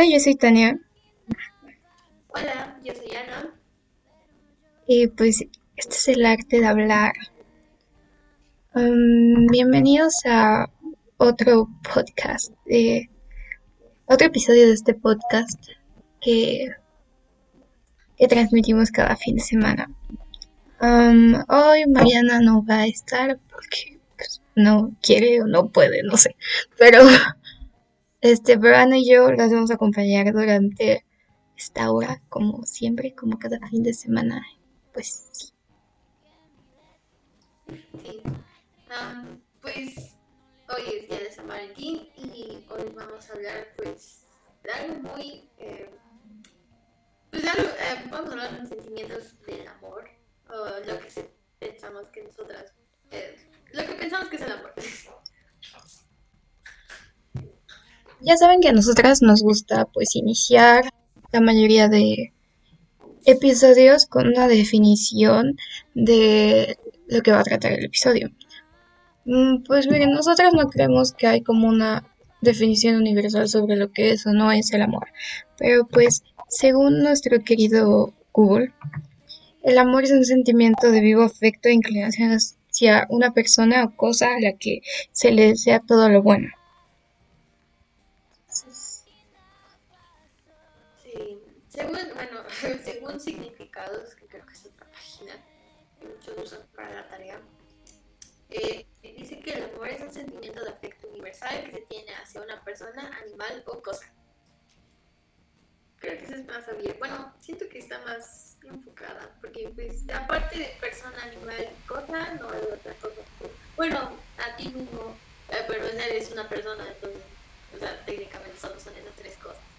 Hola, yo soy Tania. Hola, yo soy Ana. Y pues este es el arte de hablar. Um, bienvenidos a otro podcast, de, otro episodio de este podcast que, que transmitimos cada fin de semana. Um, hoy Mariana no va a estar porque pues, no quiere o no puede, no sé. Pero este, pero Ana y yo las vamos a acompañar durante esta hora, como siempre, como cada fin de semana. Pues sí. Am, pues hoy es día de San Valentín y hoy vamos a hablar pues de algo muy... eh, pues algo, eh, vamos a hablar de los sentimientos del amor o lo que pensamos que nosotras... eh, lo que pensamos que es el amor. Ya saben que a nosotras nos gusta pues iniciar la mayoría de episodios con una definición de lo que va a tratar el episodio. Mm, Pues miren, nosotras no creemos que hay como una definición universal sobre lo que es o no es el amor. Pero pues, según nuestro querido Google, el amor es un sentimiento de vivo afecto e inclinación hacia una persona o cosa a la que se le desea todo lo bueno. Bueno, según significados, que creo que es otra página que muchos usan para la tarea, eh, dice que el amor es un sentimiento de afecto universal que se tiene hacia una persona, animal o cosa. Creo que eso es más abierto. Bueno, siento que está más enfocada, porque pues aparte de persona, animal y cosa, no hay otra cosa. Bueno, a ti mismo, eh, pero eres una persona, entonces, o sea, técnicamente solo son esas tres cosas.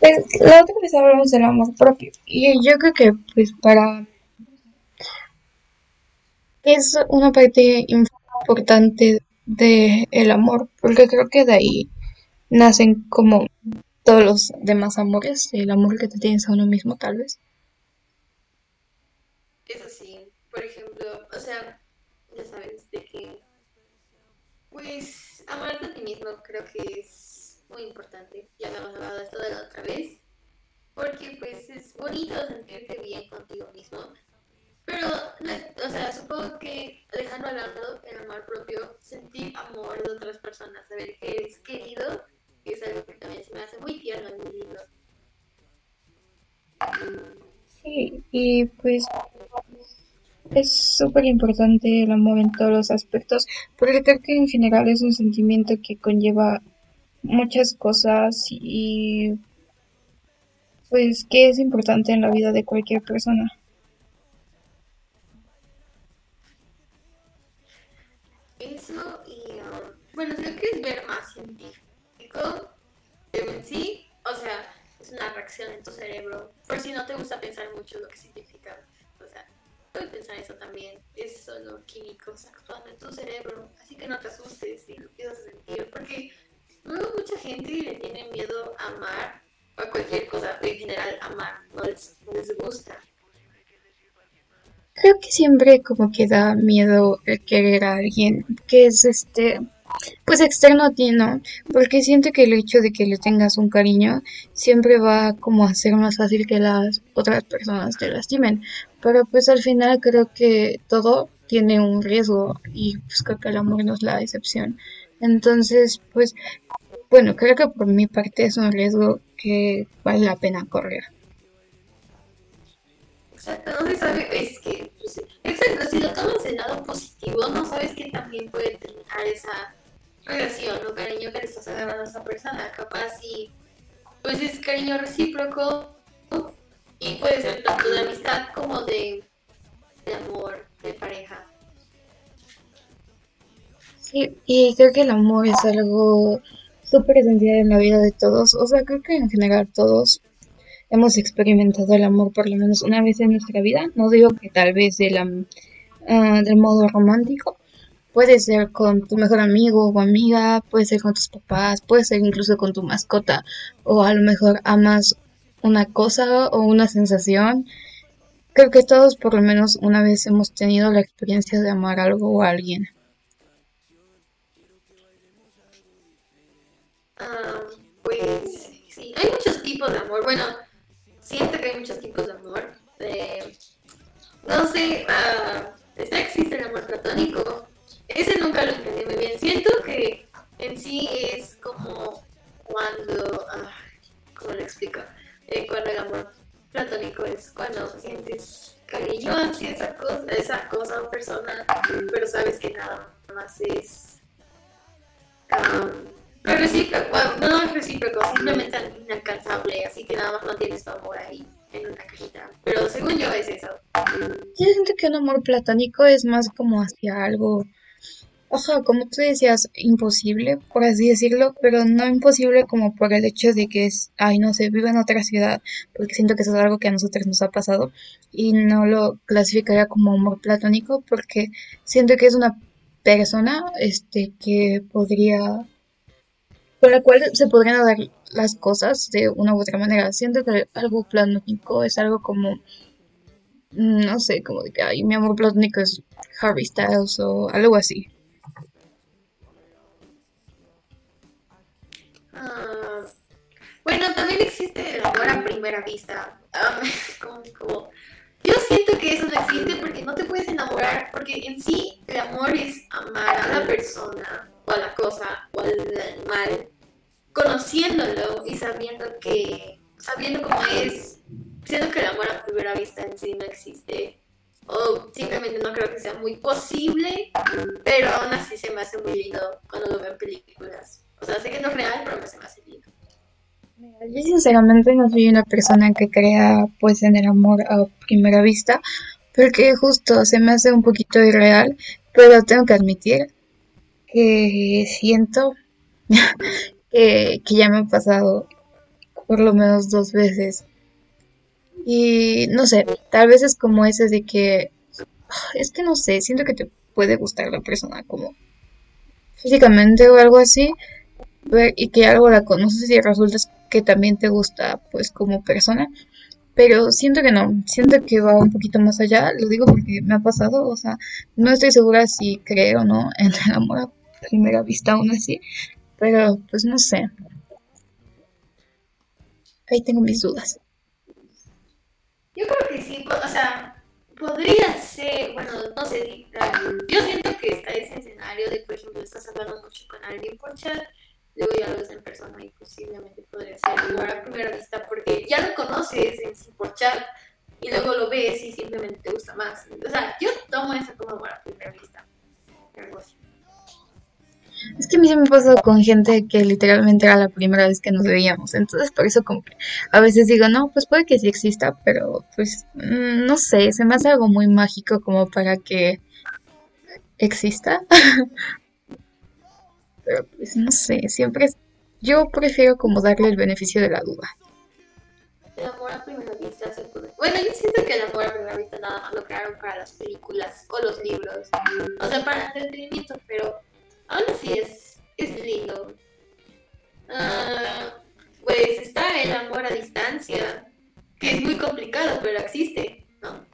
Pues la otra vez hablamos del amor propio y yo creo que pues para es una parte importante del amor porque creo que de ahí nacen como todos los demás amores, el amor que te tienes a uno mismo tal vez. Eso sí, por ejemplo, o sea, ya sabes, de que, pues, amarte a ti mismo creo que es importante. Ya habíamos hablado esto de la otra vez, porque pues es bonito sentirte bien contigo mismo. Pero, o sea, supongo que dejando al lado el amor propio, sentir amor de otras personas, saber que eres querido, es algo que también se me hace muy tierno y muy lindo. Sí, y pues es súper importante el amor en todos los aspectos porque creo que en general es un sentimiento que conlleva muchas cosas y pues que es importante en la vida de cualquier persona. Eso y, um, bueno, si lo quieres ver más científico, en sí, o sea, es una reacción en tu cerebro. Por si no te gusta pensar mucho lo que significa, o sea, puedes pensar eso también. Es solo químicos actuando en tu cerebro, así que no te asustes si lo empiezas a sentir, porque mucha gente le tiene miedo a amar, a cualquier cosa, en general amar, no les, les gusta. Creo que siempre como que da miedo el querer a alguien que es este pues externo a ti, ¿no? Porque siento que el hecho de que le tengas un cariño siempre va como a ser más fácil que las otras personas te lastimen. Pero pues al final creo que todo tiene un riesgo y pues creo que el amor no es la excepción. Entonces, pues bueno, creo que por mi parte es un riesgo que vale la pena correr. Exacto, no se sabe, es que, pues, exacto, si lo tomas del lado positivo, no sabes que también puede terminar esa relación o cariño que le estás agarrando a esa persona, capaz y pues es cariño recíproco y puede ser tanto de amistad como de, de amor, de pareja. Sí, y creo que el amor es algo súper esencial en la vida de todos. O sea, creo que en general todos hemos experimentado el amor por lo menos una vez en nuestra vida. No digo que tal vez de la, ah, del modo romántico. Puede ser con tu mejor amigo o amiga, puede ser con tus papás, puede ser incluso con tu mascota. O a lo mejor amas una cosa o una sensación. Creo que todos por lo menos una vez hemos tenido la experiencia de amar algo o a alguien. Ah, pues tipos de amor. Bueno, siento que hay muchos tipos de amor. no sé, uh, existe el amor platónico. Ese nunca lo entendí muy bien. Siento que en sí es como cuando, uh, ¿cómo lo explico? Eh, cuando el amor platónico es cuando sientes cariño hacia esa cosa, esa cosa o persona, pero sabes que nada más es no recíproco, no es recíproco, simplemente inalcanzable, así que nada más no tienes tu amor ahí en una cajita. Pero según yo es eso. Siento que un amor platónico es más como hacia algo Ojo, como tú decías, imposible, por así decirlo, pero no imposible como por el hecho de que es, ay, no sé, vive en otra ciudad, porque siento que eso es algo que a nosotros nos ha pasado y no lo clasificaría como amor platónico porque siento que es una persona, este, que podría, con la cual se podrían dar las cosas de una u otra manera. Siento que algo platónico es algo como, no sé, como de que, ay, mi amor platónico es Harry Styles o algo así. Bueno, también existe el amor a primera vista. como, yo siento que eso no existe no te puedes enamorar, porque en sí el amor es amar a la persona o a la cosa o al animal, conociéndolo y sabiendo que, sabiendo cómo es, siento que el amor a primera vista en sí no existe. O simplemente no creo que sea muy posible, pero aún así se me hace muy lindo cuando lo veo en películas. O sea, sé que no es real, pero me se me hace lindo. Yo sinceramente no soy una persona que crea pues en el amor a primera vista, porque justo se me hace un poquito irreal, pero tengo que admitir que siento que, ya me ha pasado por lo menos dos veces. Y no sé, tal vez es como ese de que, es que no sé, siento que te puede gustar la persona como físicamente o algo así, y que algo la conoces y resulta que también te gusta pues como persona. Pero siento que no, siento que va un poquito más allá, lo digo porque me ha pasado, o sea, no estoy segura si creo o no en el amor a primera vista aún así, pero pues no sé. Ahí tengo mis dudas. Yo creo que sí, o sea, podría ser, bueno, no sé, yo siento que está ese escenario de, por ejemplo, estás hablando mucho con alguien por chat luego ya lo ves en persona y posiblemente podría ser amor a primera vista porque ya lo conoces en su por chat y luego lo ves y simplemente te gusta más. O sea, yo tomo eso como amor a primera vista. Es que a mí se me pasó con gente que literalmente era la primera vez que nos veíamos. Entonces, por eso como que a veces digo, no, pues puede que sí exista, pero pues mm, no sé, se me hace algo muy mágico como para que exista. pero pues no sé, siempre es, yo prefiero como darle el beneficio de la duda. El amor a primera vista se puede... Bueno, yo siento que el amor a primera vista nada más lo crearon para las películas o los libros, o sea, para entretenimiento, pero aún así es, es lindo. Uh, pues está el amor a distancia, que es muy complicado, pero existe, ¿no?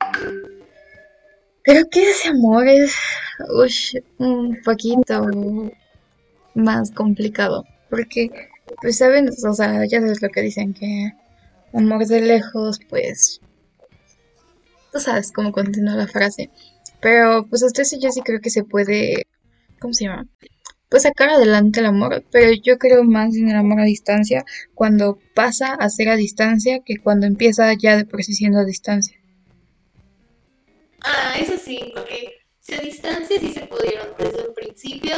Creo que ese amor es uy, un poquito más complicado. Porque, pues saben, o sea, ya sabes lo que dicen, que amor de lejos, pues... Tú sabes cómo continúa la frase. Pero, pues hasta eso yo sí creo que se puede... ¿Cómo se llama? Pues sacar adelante el amor, pero yo creo más en el amor a distancia cuando pasa a ser a distancia que cuando empieza ya de por sí siendo a distancia. Ah, eso sí, porque si a distancia sí se pudieron desde el principio,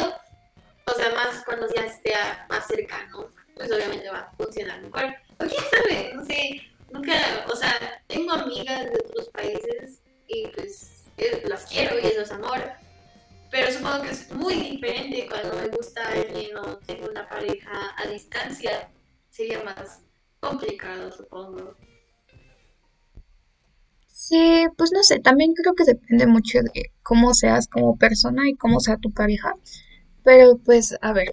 o sea, más cuando ya esté más cercano, pues obviamente va a funcionar mejor. O quién sabe, no sé, nunca, o sea, tengo amigas de otros países y pues las quiero y eso es amor. Pero supongo que es muy diferente cuando me gusta alguien o tengo una pareja a distancia. Sería más complicado, supongo. Sí, pues no sé, también creo que depende mucho de cómo seas como persona y cómo sea tu pareja. Pero pues, a ver.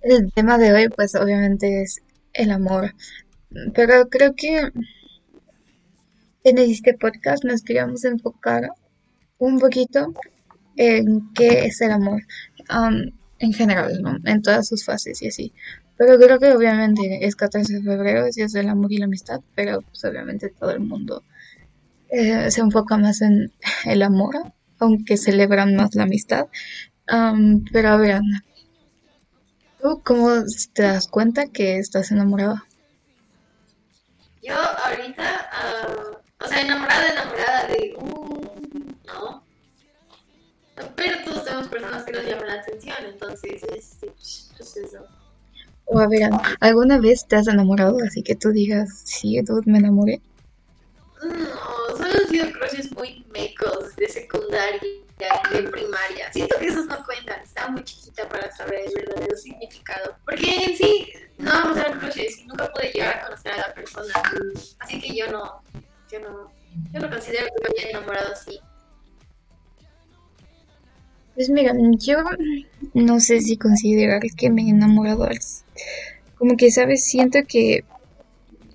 El tema de hoy, pues obviamente es el amor. Pero creo que en este podcast nos queríamos enfocar un poquito en qué es el amor. en general, ¿no? En todas sus fases y así. Pero creo que obviamente es 14 de febrero, es es el amor y la amistad, pero pues obviamente todo el mundo eh, se enfoca más en el amor, aunque celebran más la amistad. pero a ver, Ana, ¿tú cómo te das cuenta que estás enamorada? Yo ahorita, uh, o sea, enamorada, enamorada de, uh, no. Pero todos tenemos personas que nos llaman la atención, entonces, este, pues eso. O a ver, ¿alguna vez te has enamorado? Así que tú digas, sí, tú me enamoré. No, solo han sido crushes muy mecos de secundaria de primaria. Siento que esos no cuentan, estaba muy chiquita para saber el verdadero significado. Porque en sí no vamos a ser crushes y nunca pude llegar a conocer a la persona. Así que yo no, yo no, yo no considero que me haya enamorado así. Pues mira, yo no sé si considerar que me he enamorado como que, ¿sabes? Siento que,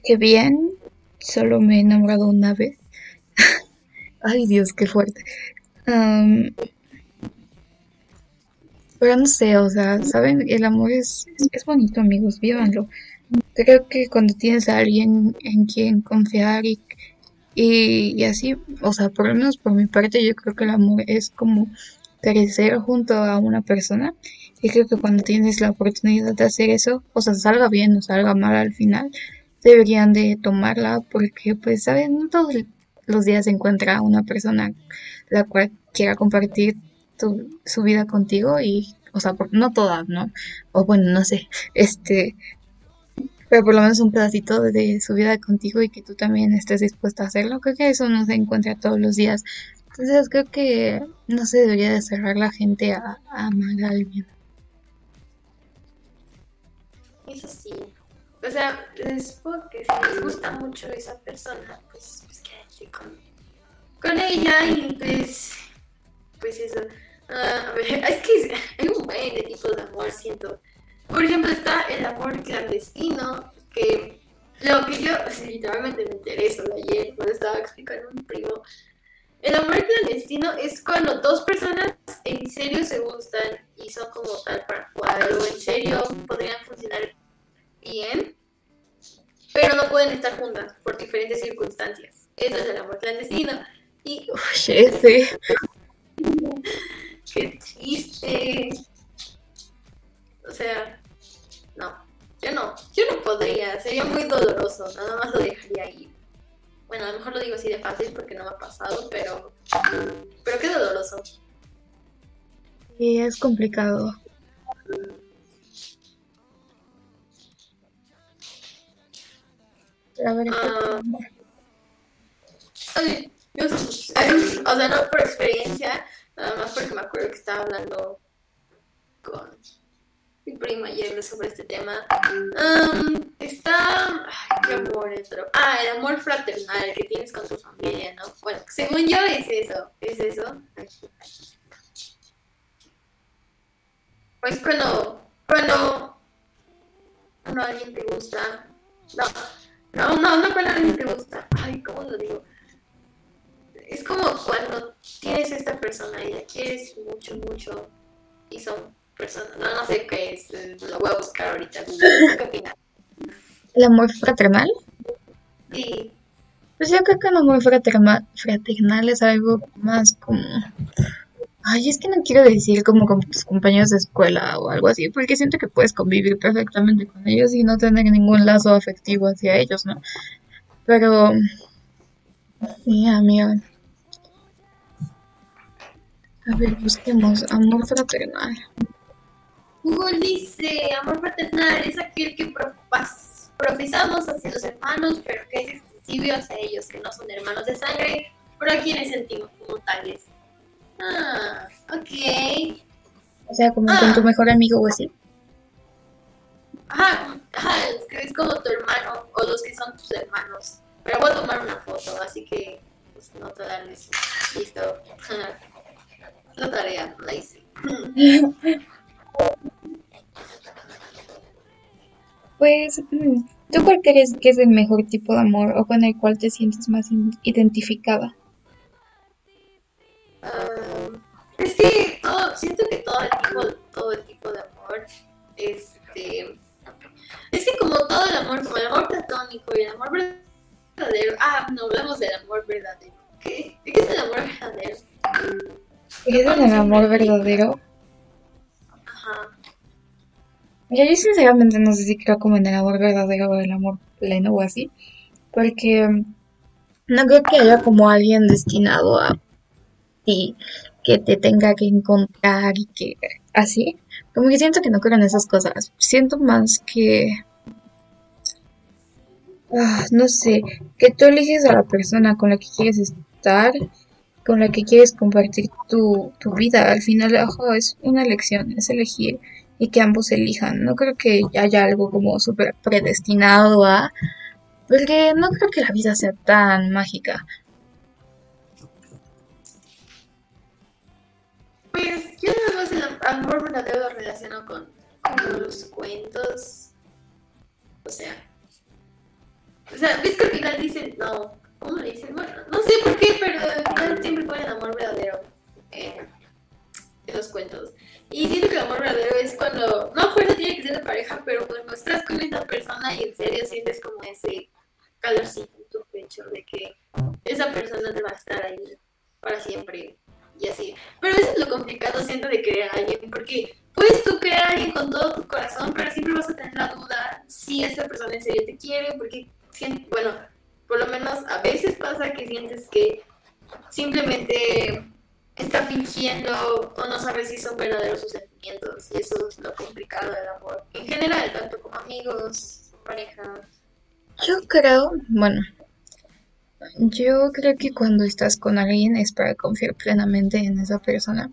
que bien, solo me he enamorado una vez. Ay Dios, qué fuerte. pero no sé, o sea, ¿saben? El amor es, es, bonito, amigos, vívanlo. Creo que cuando tienes a alguien en quien confiar y, y, así, o sea, por lo menos por mi parte, yo creo que el amor es como crecer junto a una persona. Y creo que cuando tienes la oportunidad de hacer eso, o sea, salga bien o salga mal al final, deberían de tomarla porque, pues, saben, no todos los días se encuentra una persona la cual quiera compartir su vida contigo y, o sea, no todas, ¿no? O bueno, no sé, este, pero por lo menos un pedacito de su vida contigo y que tú también estés dispuesta a hacerlo. Creo que eso no se encuentra todos los días. Entonces creo que no se debería de cerrar la gente a, amar a alguien. Eso sí. O sea, es porque si les gusta mucho esa persona, pues, pues quédense con, con ella y pues, pues eso. Uh, es que hay un buen de tipos de amor, siento. Por ejemplo, está el amor clandestino, que lo que yo literalmente me interesó ayer cuando estaba explicando a un primo el amor clandestino es cuando dos personas en serio se gustan y son como tal para jugar o en serio podrían funcionar bien, pero no pueden estar juntas por diferentes circunstancias. Eso es el amor clandestino. Y. ese. Qué triste. O sea, no. Yo no. Yo no podría. Sería muy doloroso. Nada más lo dejaría ahí. Bueno, a lo mejor lo digo así de fácil porque no me ha pasado, pero, pero qué doloroso. Sí, es complicado. A ver, uh, o sea, no por experiencia, nada más porque me acuerdo que estaba hablando con mi prima ayer sobre este tema. está. Ay, qué amor Ah, el amor fraternal que tienes con tu familia, ¿no? Bueno, según yo es eso. ¿Es eso? Pues cuando. Cuando. Cuando alguien te gusta. No. No, no, no cuando alguien te gusta. Ay, ¿cómo lo digo? Es como cuando tienes esta persona y la quieres mucho, mucho. Y son no, no sé qué es, lo voy a buscar ahorita. ¿Qué ¿El amor fraternal? Sí. Pues yo creo que el amor fraternal, fraternal es algo más como... Ay, es que no quiero decir como con tus compañeros de escuela o algo así, porque siento que puedes convivir perfectamente con ellos y no tener ningún lazo afectivo hacia ellos, ¿no? Pero... Sí, amiga. A ver, busquemos amor fraternal. Google dice, amor fraternal es aquel que profesamos hacia los hermanos, pero que es extensivo hacia ellos que no son hermanos de sangre, pero a quienes sentimos como tales. Ah, ok. O sea, como con tu ah. mejor amigo o así. Ajá, ajá, es que es como tu hermano o los que son tus hermanos. Pero voy a tomar una foto, así que pues, no te darles. Listo. La tarea, la hice. Pues, mm, ¿tú cuál crees que es el mejor tipo de amor o con el cual te sientes más identificada? Ah, es que todo, siento que todo el tipo, todo el tipo de amor, este, Es que como todo el amor, como el amor platónico y el amor verdadero. Ah, no hablamos del amor verdadero. ¿Qué, ¿Qué es el amor verdadero? ¿Qué es el amor verdadero? Ajá. Mira, yo sinceramente no sé si creo como en el amor verdadero o el amor pleno o así. Porque no creo que haya como alguien destinado a ti que te tenga que encontrar y que así. Como que siento que no creo en esas cosas. Siento más que... ah, no sé, que tú eliges a la persona con la que quieres estar, con la que quieres compartir tu, tu vida. Al final, ojo, es una elección, es elegir y que ambos elijan. No creo que haya algo como súper predestinado a... Porque no creo que la vida sea tan mágica. Pues yo nada más el am- amor verdadero relaciono con, los cuentos. O sea. O sea, ves que al final dicen, no, ¿cómo le dicen? Bueno, no sé por qué, pero al final siempre ponen amor verdadero en, en los cuentos. Y siento que el amor verdadero es cuando, no fuerza tiene que ser de pareja, pero cuando estás con esa persona y en serio sientes como ese calorcito en tu pecho de que esa persona te va a estar ahí para siempre y así. Pero eso es lo complicado, siento, de querer a alguien, porque puedes tú querer a alguien con todo tu corazón, pero siempre vas a tener la duda si esa persona en serio te quiere, porque, bueno, por lo menos a veces pasa que sientes que simplemente está fingiendo o no sabes si son verdaderos sus sentimientos, y eso es lo complicado del amor, en general, tanto como amigos, parejas. Yo creo, bueno, yo creo que cuando estás con alguien es para confiar plenamente en esa persona.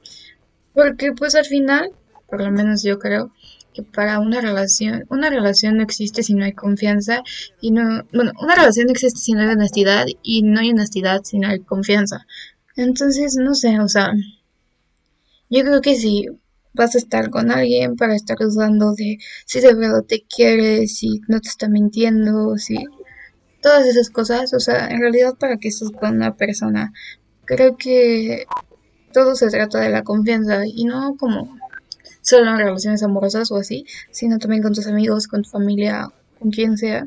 Porque pues al final, por lo menos yo creo que para una relación, una relación no existe si no hay confianza y no, bueno, una relación no existe si no hay honestidad y no hay honestidad si no hay confianza. Entonces, no sé, o sea, yo creo que si vas a estar con alguien para estar dudando de si de verdad te quiere, si no te está mintiendo, si todas esas cosas, o sea, en realidad para que con una persona, creo que todo se trata de la confianza y no como solo en relaciones amorosas o así, sino también con tus amigos, con tu familia, con quien sea.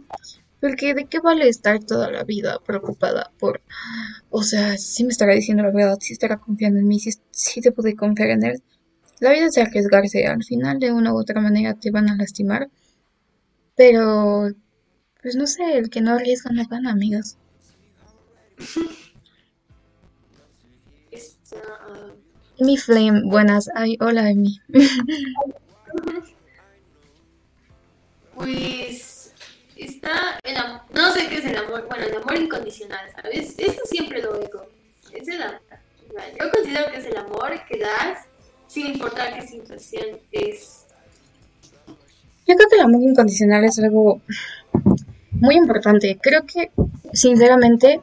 Porque de qué vale estar toda la vida preocupada por, o sea, si me estará diciendo la verdad, si estará confiando en mí, si, si te pude confiar en él. La vida es arriesgarse, al final de una u otra manera te van a lastimar, pero pues no sé, el que no arriesga no gana, amigos. Está, ah, Mi Flame, buenas. Ay, hola, Emi. Pues está el am- no sé qué es el amor, bueno, el amor incondicional, ¿sabes? Eso siempre lo digo. Es el amor. Yo considero que es el amor que das sin importar qué situación es. Yo creo que el amor incondicional es algo muy importante. Creo que, sinceramente,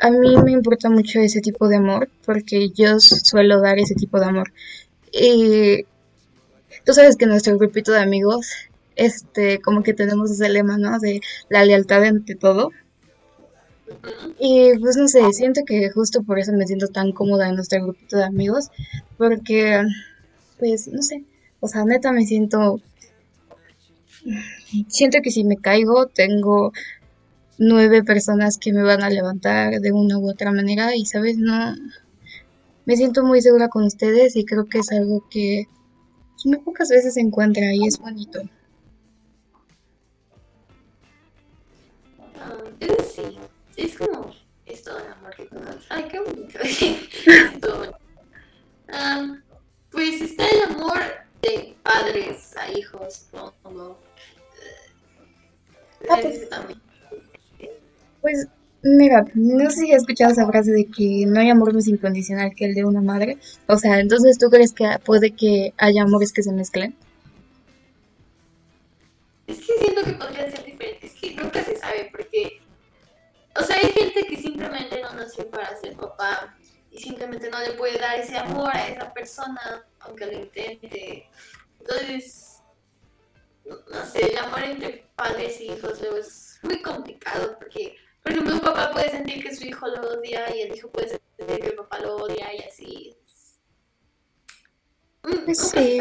a mí me importa mucho ese tipo de amor porque yo suelo dar ese tipo de amor. Y tú sabes que nuestro grupito de amigos, este, como que tenemos ese lema, ¿no? De la lealtad ante todo. Y pues no sé, siento que justo por eso me siento tan cómoda en nuestro grupito de amigos, porque, pues, no sé, o sea, neta me siento, siento que si me caigo tengo nueve personas que me van a levantar de una u otra manera y, ¿sabes? No, me siento muy segura con ustedes y creo que es algo que muy pocas veces se encuentra y es bonito. Ah, sí, es como es todo el amor que conoces. Ay, qué bonito. Ah, pues está el amor de padres a hijos, supongo. Ah, pues-. Pues mira, no sé si has escuchado esa frase de que no hay amor más incondicional que el de una madre. O sea, entonces tú crees que puede que haya amores que se mezclen. Es que siento que podrían ser diferentes, que nunca se sabe, porque, o sea, hay gente que simplemente no nació para ser papá y simplemente no le puede dar ese amor a esa persona, aunque lo intente. Entonces, no, sé, el amor entre padres e hijos luego es muy complicado, porque, por ejemplo, un papá puede sentir que su hijo lo odia y el hijo puede sentir que el papá lo odia y así. Mm, nunca se sí.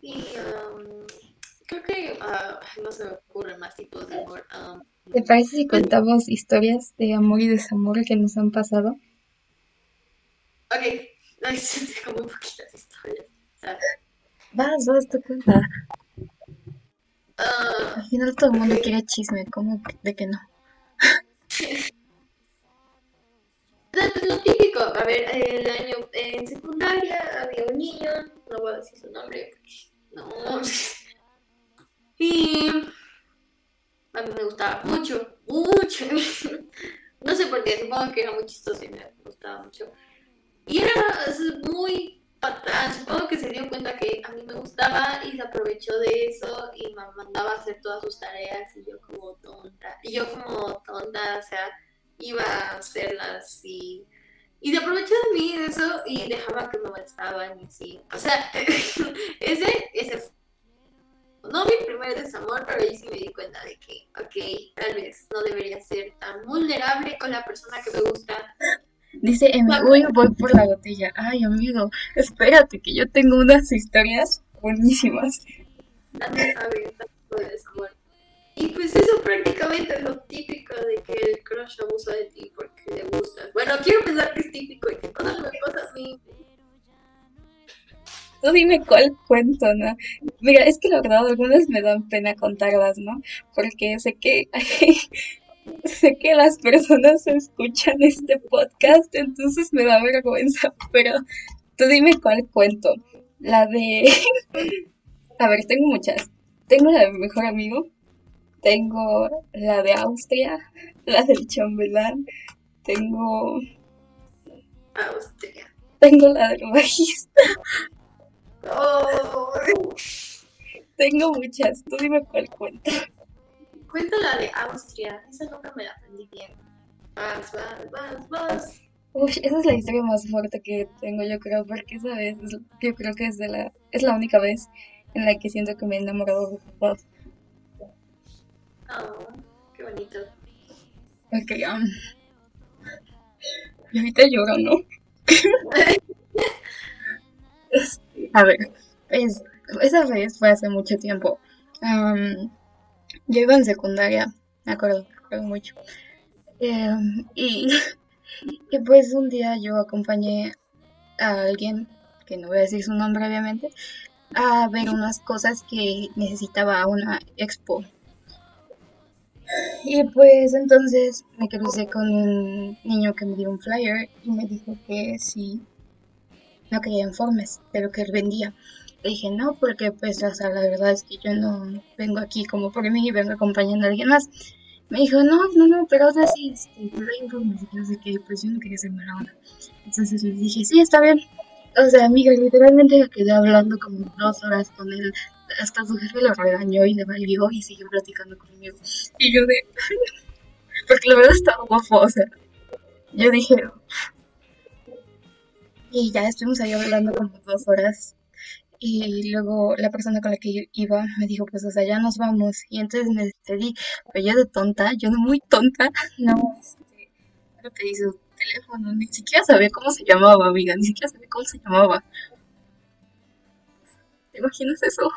Y, um, creo que ah, no se me ocurren más tipos de amor. Um, ¿Te parece si contamos historias de amor y desamor que nos han pasado? ok, no, es como poquitas historias. Sea, Vas, vas, tu cuenta. ah, Al todo el mundo quiere chisme, ¿cómo de que no? Pues lo típico, a ver, el año en secundaria había un niño, no voy a decir su nombre, no. Y a mí me gustaba mucho, mucho. No sé por qué, supongo que era muy chistoso y me gustaba mucho. Y era muy supongo que se dio cuenta que a mí me gustaba y se aprovechó de eso y me mandaba a hacer todas sus tareas y yo como tonta, y yo como tonta, o sea, iba a hacerlas y, y se aprovechó de mí de eso y dejaba que me molestaban y así. O sea, ese, ese fue no mi primer desamor, pero ahí sí me di cuenta de que, ok, tal vez no debería ser tan vulnerable con la persona que me gusta. Dice uy, voy por la botella. Ay, amigo, espérate, que yo tengo unas historias buenísimas. Y pues eso prácticamente es lo típico de que el crush abusa de ti porque le gustas. Bueno, quiero pensar que es típico y que todo me pasa a mí. Tú dime cuál cuento, ¿no? Mira, es que la verdad algunas me dan pena contarlas, ¿no? Porque sé que sé que las personas escuchan este podcast, entonces me da vergüenza, pero tú dime cuál cuento. La de... A ver, tengo muchas. Tengo la de mi mejor amigo, tengo la de Austria, la del chambelán, tengo... Austria. Tengo la del bajista, Oh, tengo muchas. Tú dime cuál cuento. Cuenta la de Austria. Esa nunca me la aprendí bien. Vas, vas, vas, vas. Uy, esa es la historia más fuerte que tengo, yo creo, porque esa vez, es- yo creo que es de la, es la única vez en la que siento que me he enamorado de papás. Oh, qué bonito. Ok, um, y ahorita lloro, ¿no? A ver, pues, esa vez fue hace mucho tiempo. Am, yo iba en secundaria, me acuerdo, me acuerdo mucho. Em, y, y pues un día yo acompañé a alguien, que no voy a decir su nombre obviamente, a ver unas cosas que necesitaba una expo. Y pues entonces me crucé con un niño que me dio un flyer y me dijo que sí, no quería informes de lo que él vendía. Le dije no, porque pues o sea, la verdad es que yo no vengo aquí como por mí, vengo acompañando a alguien más. Me dijo, no, no, no, pero o sea, sí, este, pero hay informes y sé pues yo no quería hacer mala onda. Entonces le dije, sí, está bien. O sea, amiga, literalmente me quedé hablando como dos horas con él. Hasta su jefe lo regañó y le valió y siguió platicando conmigo. Y yo de... Porque la verdad estaba guapo, o sea. Yo dije... Y ya estuvimos ahí hablando como dos horas. Y luego la persona con la que iba me dijo, pues, o sea, ya nos vamos. Y entonces me despedí. Pero yo de tonta, yo de muy tonta, no, este, no pedí su teléfono. Ni siquiera sabía cómo se llamaba, amiga. Ni siquiera sabía cómo se llamaba. ¿Te imaginas eso?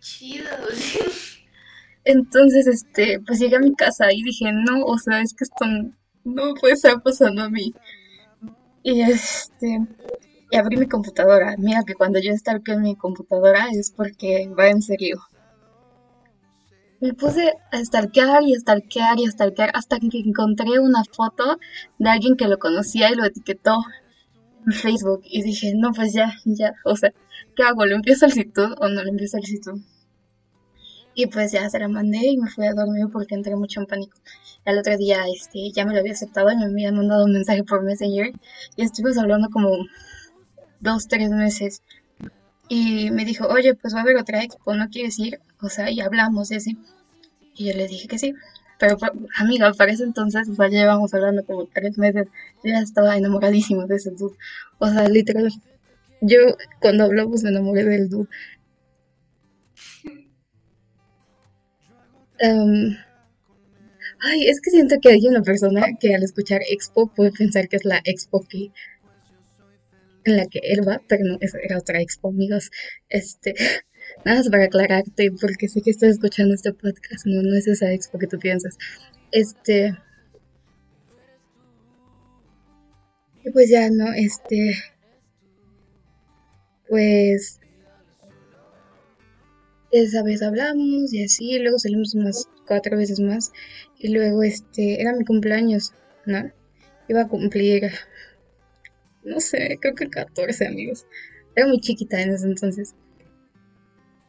Chido. Entonces, este, pues llegué a mi casa y dije, no, o sea, es que esto no puede estar pasando a mí. Y este, y abrí mi computadora. Mira que cuando yo en mi computadora es porque va en serio. Me puse a stalkear y a stalkear y a stalkear hasta que encontré una foto de alguien que lo conocía y lo etiquetó en Facebook. Y dije, no, pues ya, ya, o sea, ¿qué hago? ¿Le envío solicitud o no le envío solicitud? Y pues ya se la mandé y me fui a dormir porque entré mucho en pánico. Al otro día este, ya me lo había aceptado y me habían mandado un mensaje por Messenger y estuvimos hablando como dos, tres meses. Y me dijo, oye, pues va a haber otra expo, ¿no quieres ir? O sea, y hablamos y así. Y yo le dije que sí. Pero amiga, para ese entonces, o sea, llevamos hablando como tres meses. Yo ya estaba enamoradísima de ese dude. O sea, literal. Yo cuando hablamos me enamoré del dude. Em, Ay, es que siento que hay una persona que al escuchar Expo puede pensar que es la Expo que, en la que él va, pero no, era otra Expo, amigos. Este, Nada más para aclararte, porque sé que estás escuchando este podcast, no, no es esa expo que tú piensas. Este. Y pues ya, ¿no? Este. Pues. Esa vez hablamos y así, luego salimos unas cuatro veces más. Y luego, este, era mi cumpleaños, ¿no? Iba a cumplir, no sé, creo que 14 amigos. Era muy chiquita en ese entonces.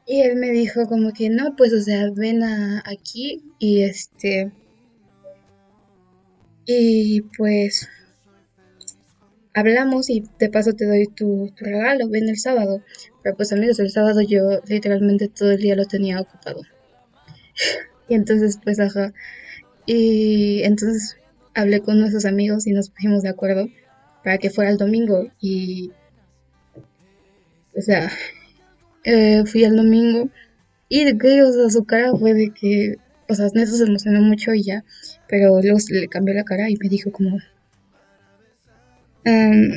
Y él me dijo como que no, pues, o sea, ven a, aquí y este... Y pues hablamos y de paso te doy tu, tu, regalo, ven el sábado. Pero pues amigos, el sábado yo literalmente todo el día lo tenía ocupado. y entonces pues ajá. Y entonces hablé con nuestros amigos y nos pusimos de acuerdo para que fuera el domingo. Y o sea, eh, fui el domingo y de que, o su cara fue de que, o sea, Neto se emocionó mucho y ya, pero luego le cambió la cara y me dijo como, um,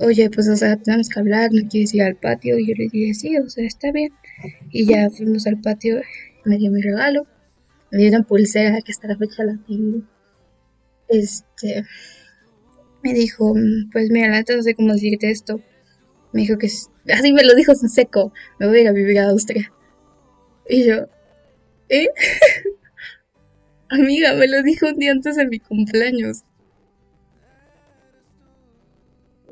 oye, pues, o sea, tenemos que hablar, no quieres ir al patio. Y yo le dije, sí, o sea, está bien. Y ya fuimos al patio, me dio mi regalo, me dio una pulsera que hasta la fecha la tengo. Este, me dijo, pues mira, la no sé cómo decirte esto. Me dijo que, así me lo dijo en seco, me voy a ir a vivir a Austria. Y yo, ¿eh? Amiga, me lo dijo un día antes de mi cumpleaños.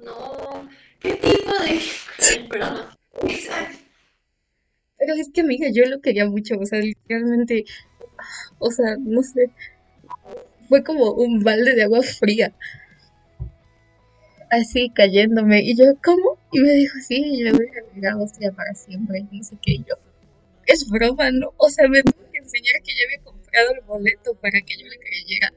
No, ¿qué tipo de... Perdón. Pero es que, amiga, yo lo quería mucho, o sea, literalmente, o sea, no sé, fue como un balde de agua fría así cayéndome. Y yo, ¿cómo? Y me dijo, sí, yo voy a vivir a Austria para siempre. Y no sé qué. Y yo, es broma, ¿no? O sea, me tuvo que enseñar que yo había comprado el boleto para que yo le creyera.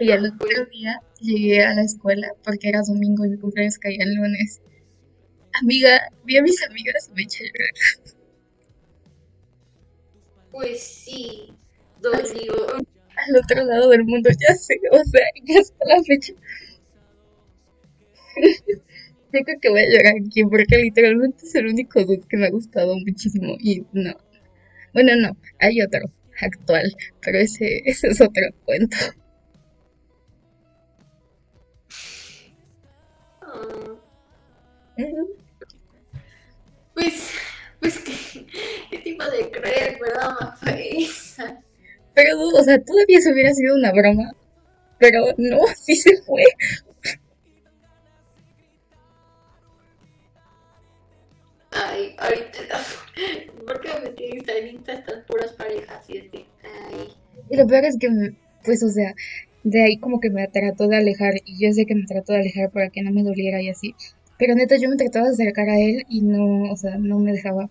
Y al otro día llegué a la escuela porque era domingo y mi cumpleaños caía el lunes. Amiga, vi a mis amigas y me eché a llorar. Pues sí, domingo al otro lado del mundo, ya sé, o sea, ya hasta la fecha. Yo creo que voy a llorar aquí porque literalmente es el único dude que me ha gustado muchísimo y no. Bueno, no, hay otro actual, pero ese, ese es otro cuento. Pues, pues, ¿qué, tipo de creer, verdad? Pero, o sea, todavía se hubiera sido una broma. Pero no, sí se fue. Ay, ahorita. ¿Por qué me tienes ahorita estas puras parejas? Y, este, ay. y lo peor es que, pues, o sea, de ahí como que me trató de alejar. Y yo sé que me trató de alejar para que no me doliera y así. Pero neta, yo me trataba de acercar a él y no, o sea, no me dejaba.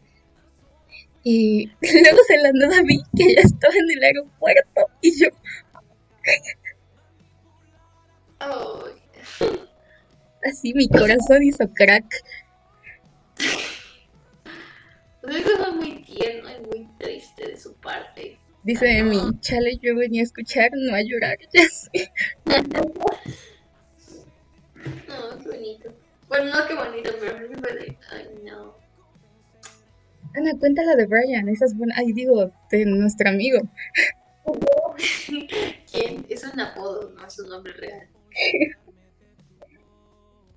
Y luego se la nada vi que ella estaba en el aeropuerto y yo. Así mi corazón hizo crack. Eso fue muy tierno y muy triste de su parte. Dice mi chale, yo venía a escuchar, no a llorar, ya sé. No, qué bonito. Bueno, no qué bonito, pero fue de, ay no. Ana, cuéntala de Brian, esa es buena. Ay, digo, de nuestro amigo. ¿Quién? Es un apodo, no es un nombre real.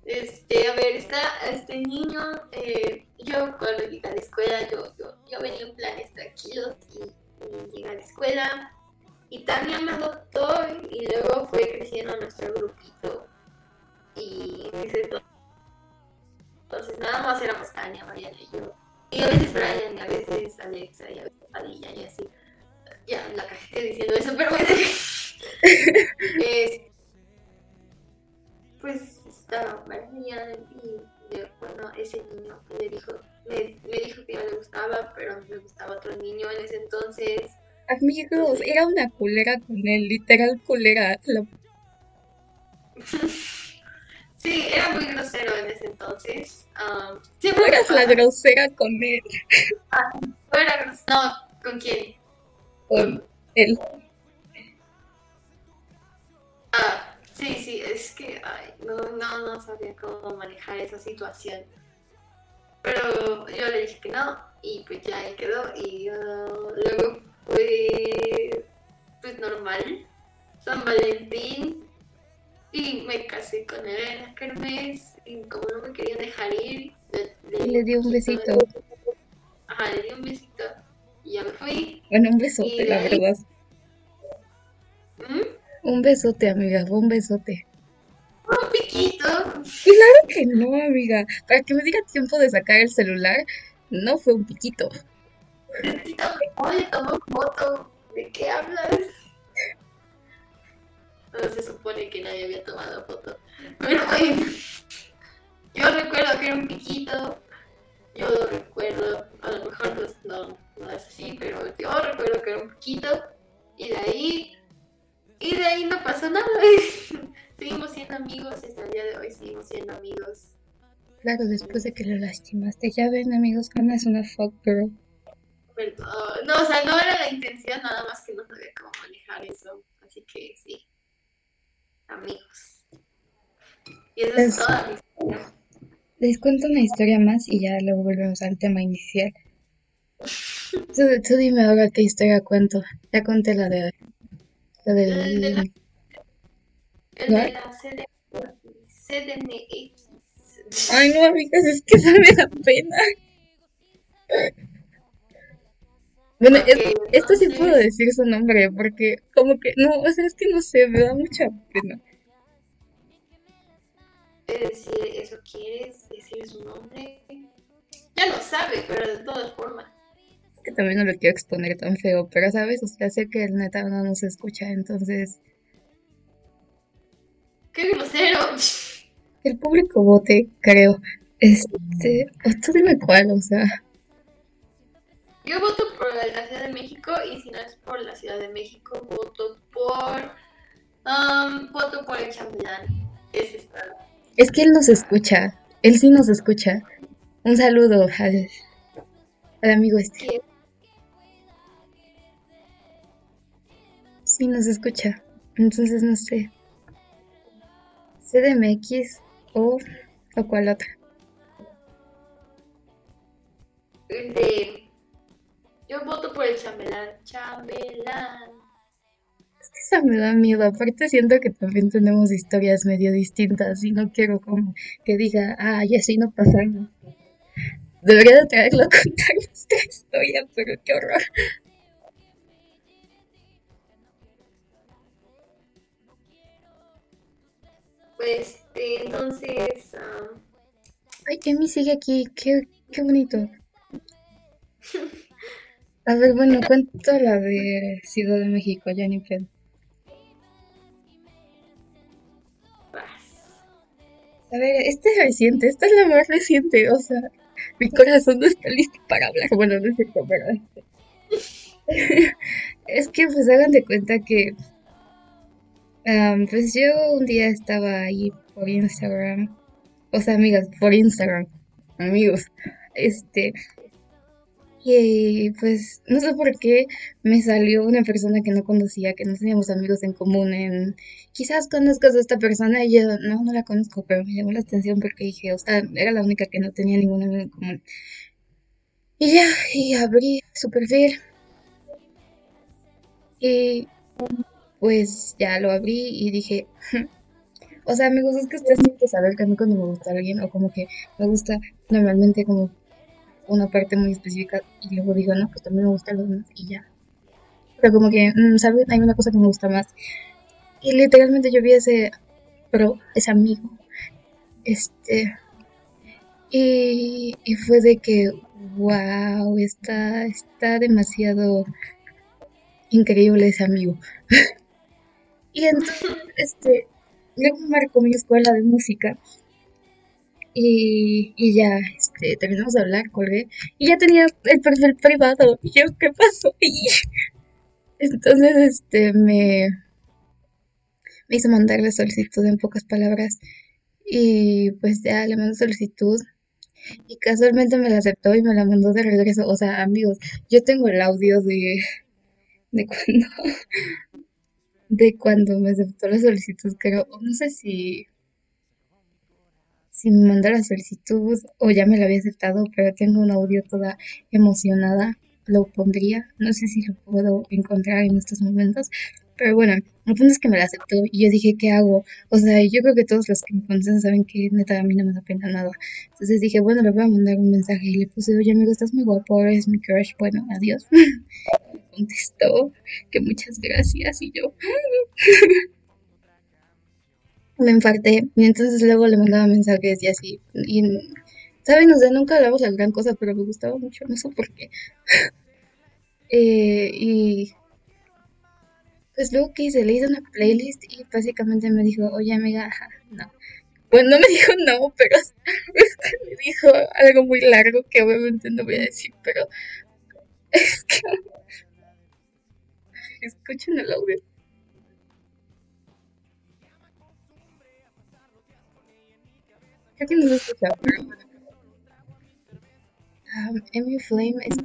Este, a ver, está este niño, eh, yo cuando llegué a la escuela, yo, yo, yo venía en planes tranquilos y, y llegué a la escuela y también me adoptó y luego fue creciendo nuestro grupito y entonces nada más éramos Tania, Mariana y yo y a veces Brian, y a veces Alexa, y a veces Padilla, y así. Ya la cajé diciendo eso, pero bueno. es, pues estaba María y bueno, ese niño le dijo, me, me dijo que ya le gustaba, pero me gustaba otro niño en ese entonces. Amigos, era una culera con él, literal culera. La... Sí, era muy grosero en ese entonces. Um, siempre eras la grosera con él. Ah, era grosero. No, ¿con quién? Con él. Ah, sí, Sí, sí, es que ay, no, no, no sabía cómo manejar esa situación. Pero yo le dije que no y pues ya ahí quedó y uh, luego fue pues normal, San Valentín y me casé con él en la kermés y como no me quería dejar ir, le, le dio un besito. Ajá, le di un besito y ya me fui. Bueno, un besote, la verdad. ¿Mm? Un besote, amiga, un besote. Un piquito. Claro que no, amiga. Para que me diga tiempo de sacar el celular, no fue un piquito. Oye, tomó foto. ¿De qué hablas? No se supone que nadie había tomado foto. Pero bueno, yo recuerdo que era un piquito. Yo lo recuerdo, a lo mejor no, no es así, pero yo recuerdo que era un piquito. Y de ahí, y de ahí no pasó nada. seguimos siendo amigos, hasta el día de hoy seguimos siendo amigos. Claro, después de que lo lastimaste. Ya ven, amigos, Ana es una fuck girl. Perdón. No, o sea, no era la intención, nada más que no sabía cómo manejar eso. Así que sí. Amigos. Y eso es, toda mi historia. Les cuento una historia más y ya luego volvemos al tema inicial. tú, dime ahora qué historia cuento. Ya conté la de. La del. El de la, el de la CDMX. Ay, no, amigas, es que me da pena. Bueno, esto sí puedo decir su nombre, porque como que, no, o sea, es que no sé, me da mucha pena. Si eso quieres, decir su nombre. Ya lo sabe, pero de todas formas. Es que también no lo quiero exponer tan feo, pero sabes, o sea, sé que el neta no nos escucha, entonces... ¡Qué grosero! el público vote, creo. Este, tú dime cuál, o sea. Yo voto por la Ciudad de México y si no es por la Ciudad de México, voto por. Um, voto por el chambelán. Es Es que él nos escucha. Él sí nos escucha. Un saludo al, al amigo este. Sí nos escucha. Entonces no sé. CDMX o, o cuál otra. De, yo voto por el chambelán. Chambelán. Es que esa me da miedo. Aparte siento que también tenemos historias medio distintas y no quiero como que diga, ay, así no pasamos. Debería de traerlo a contar nuestra historia, pero qué horror. Pues entonces... Um... Ay, Emi sigue aquí, qué, qué bonito. A ver, bueno, cuento la de Ciudad de México, Jennifer. A ver, esta es reciente, esta es la más reciente, o sea, mi corazón no está listo para hablar. Bueno, no es cierto, pero... es que pues hagan de cuenta que... Um, pues yo un día estaba ahí por Instagram. O sea, amigas, por Instagram. Amigos. Este. Y pues no sé por qué me salió una persona que no conocía, que no teníamos amigos en común. Quizás conozcas a esta persona y yo no, no la conozco, pero me llamó la atención porque dije, o sea, era la única que no tenía ningún amigo en común. Y ya, y abrí su perfil. Y pues ya lo abrí y dije, o sea, gusta es que ustedes tienen que saber que a mí cuando me gusta alguien o como que me gusta normalmente como una parte muy específica y luego digo, no, pues también me gusta los demás y ya. Pero como que, mm, ¿saben? Hay una cosa que me gusta más. Y literalmente yo vi ese, pero ese amigo, este, y, y fue de que, wow, está, está demasiado increíble ese amigo. y entonces, este, luego marcó mi escuela de música. Y, y ya, este, terminamos de hablar, colgué. Y ya tenía el perfil privado. Y yo, ¿qué pasó? Y entonces, este, me, me hizo mandarle solicitud en pocas palabras. Y pues ya le mandé solicitud. Y casualmente me la aceptó y me la mandó de regreso. O sea, amigos, yo tengo el audio de, de cuando de cuando me aceptó la solicitud, creo, no sé si, si me mandó la solicitud o ya me la había aceptado, pero tengo un audio toda emocionada, lo pondría, no sé si lo puedo encontrar en estos momentos, pero bueno, el punto es que me la aceptó y yo dije, ¿qué hago? O sea, yo creo que todos los que me conocen saben que neta a mí no me da pena nada. Entonces dije, bueno, le voy a mandar un mensaje y le puse, oye amigo, estás muy guapo, eres mi crush, bueno, adiós. me contestó que muchas gracias y yo me infarté y entonces luego le mandaba mensajes y así. Y, ¿saben? O sea, nunca hablamos la gran cosa, pero me gustaba mucho, no sé por qué. eh, y pues luego que hice, le hice una playlist y básicamente me dijo, oye amiga, no. Bueno, no me dijo no, pero me dijo algo muy largo que obviamente no voy a decir, pero es que escuchen el audio. Creo que no bueno. Um, Flame está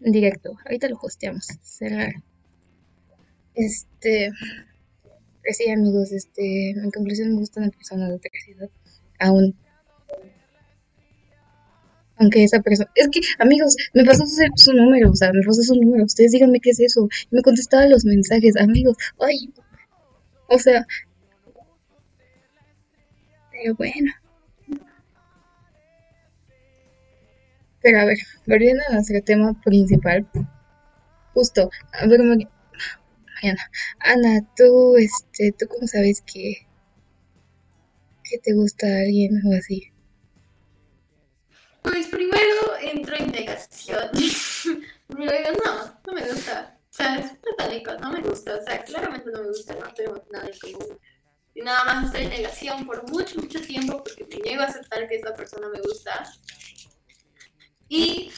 en directo. Ahorita lo hosteamos. Cerrar. Este. Pues sí, amigos, este. En conclusión, me gusta una persona de ciudad. Aún. Aunque esa persona. Es que, amigos, me pasó su, su número. O sea, me pasó su número. Ustedes díganme qué es eso. Y me contestaba los mensajes. Amigos, ay. O sea. Pero bueno. Pero a ver, volviendo a nuestro tema principal, justo, a ver, Mariana, Ana, tú, este, ¿tú cómo sabes que, que te gusta alguien o así? Pues primero entro en negación. Luego, no, no me gusta. O sea, es platónico, no me gusta. O sea, claramente no me gusta, no tengo nada en común. Y nada más estoy en negación por mucho, mucho tiempo porque me niego a aceptar que esa persona me gusta. Y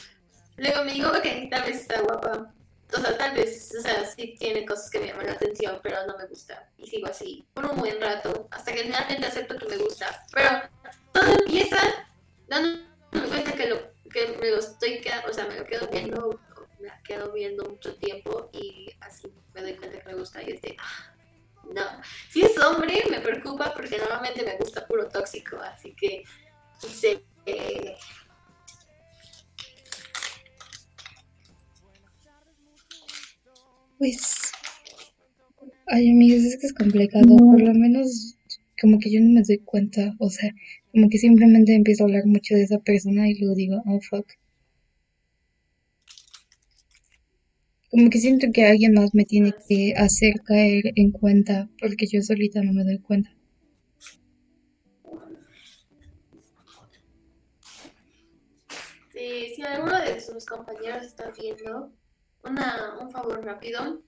luego me digo, ok, tal vez está guapa. O sea, tal vez, o sea, sí tiene cosas que me llaman la atención, pero no me gusta. Y sigo así por un buen rato, hasta que finalmente acepto que me gusta. Pero todo empieza dándome cuenta que, lo, que me lo estoy quedando, o sea, me lo quedo viendo, me la quedo viendo mucho tiempo y así me doy cuenta que me gusta y es de, ah, no. Si es hombre, me preocupa porque normalmente me gusta puro tóxico, así que sé. Eh, Pues, ay amigos, es que es complicado, por lo menos como que yo no me doy cuenta, o sea, como que simplemente empiezo a hablar mucho de esa persona y luego digo, oh fuck. Como que siento que alguien más me tiene que hacer caer en cuenta, porque yo solita no me doy cuenta. Sí, si alguno de sus compañeros está viendo, una, un favor rápido.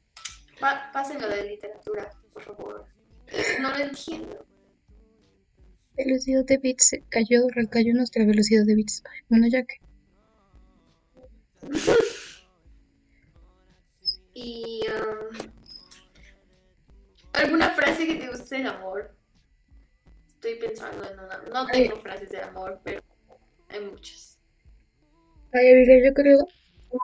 Pa pásenlo de literatura, por favor. No lo entiendo. Velocidad de bits cayó, recayó nuestra velocidad de bits. Bueno, ya que. y um, alguna frase que te guste del amor. Estoy pensando en una. No tengo Ay. frases de amor, pero hay muchas. Ay, amiga, yo creo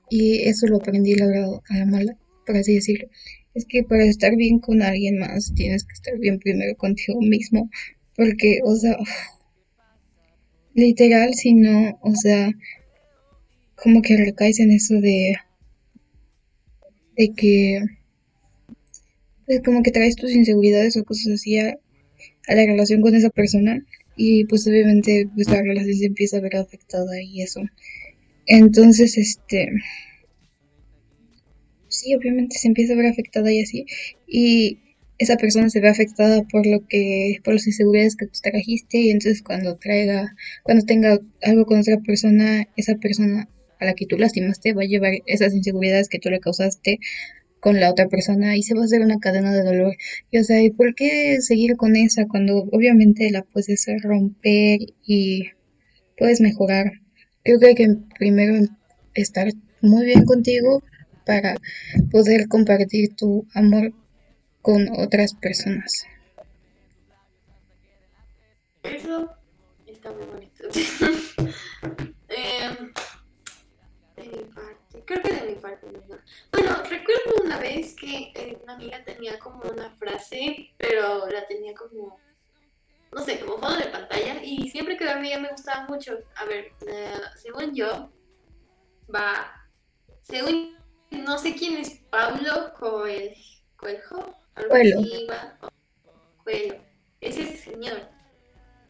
y eso lo aprendí la verdad a la mala, por así decirlo. Es que para estar bien con alguien más tienes que estar bien primero contigo mismo, porque, o sea, literal, si no, o sea, como que recaes en eso de, de que, pues como que traes tus inseguridades o cosas así a, la relación con esa persona y pues obviamente pues la relación se empieza a ver afectada y eso. Entonces, este, sí, obviamente se empieza a ver afectada y así, y esa persona se ve afectada por lo que, por las inseguridades que tú trajiste, y entonces cuando traiga, cuando tenga algo con otra persona, esa persona a la que tú lastimaste va a llevar esas inseguridades que tú le causaste con la otra persona y se va a hacer una cadena de dolor. Y o sea, ¿y por qué seguir con esa cuando obviamente la puedes romper y puedes mejorar? Creo que hay que primero estar muy bien contigo para poder compartir tu amor con otras personas. Eso está muy bonito. eh, de mi parte, creo que de mi parte. Bueno, recuerdo una vez que eh, una amiga tenía como una frase, pero la tenía como, no sé, como fondo de pantalla y siempre que dormía me gustaba mucho. A ver, eh, según yo, va, según, no sé quién es Pablo Coelho, Coelho, algo Coelho. así, va, Coelho. Es ese señor.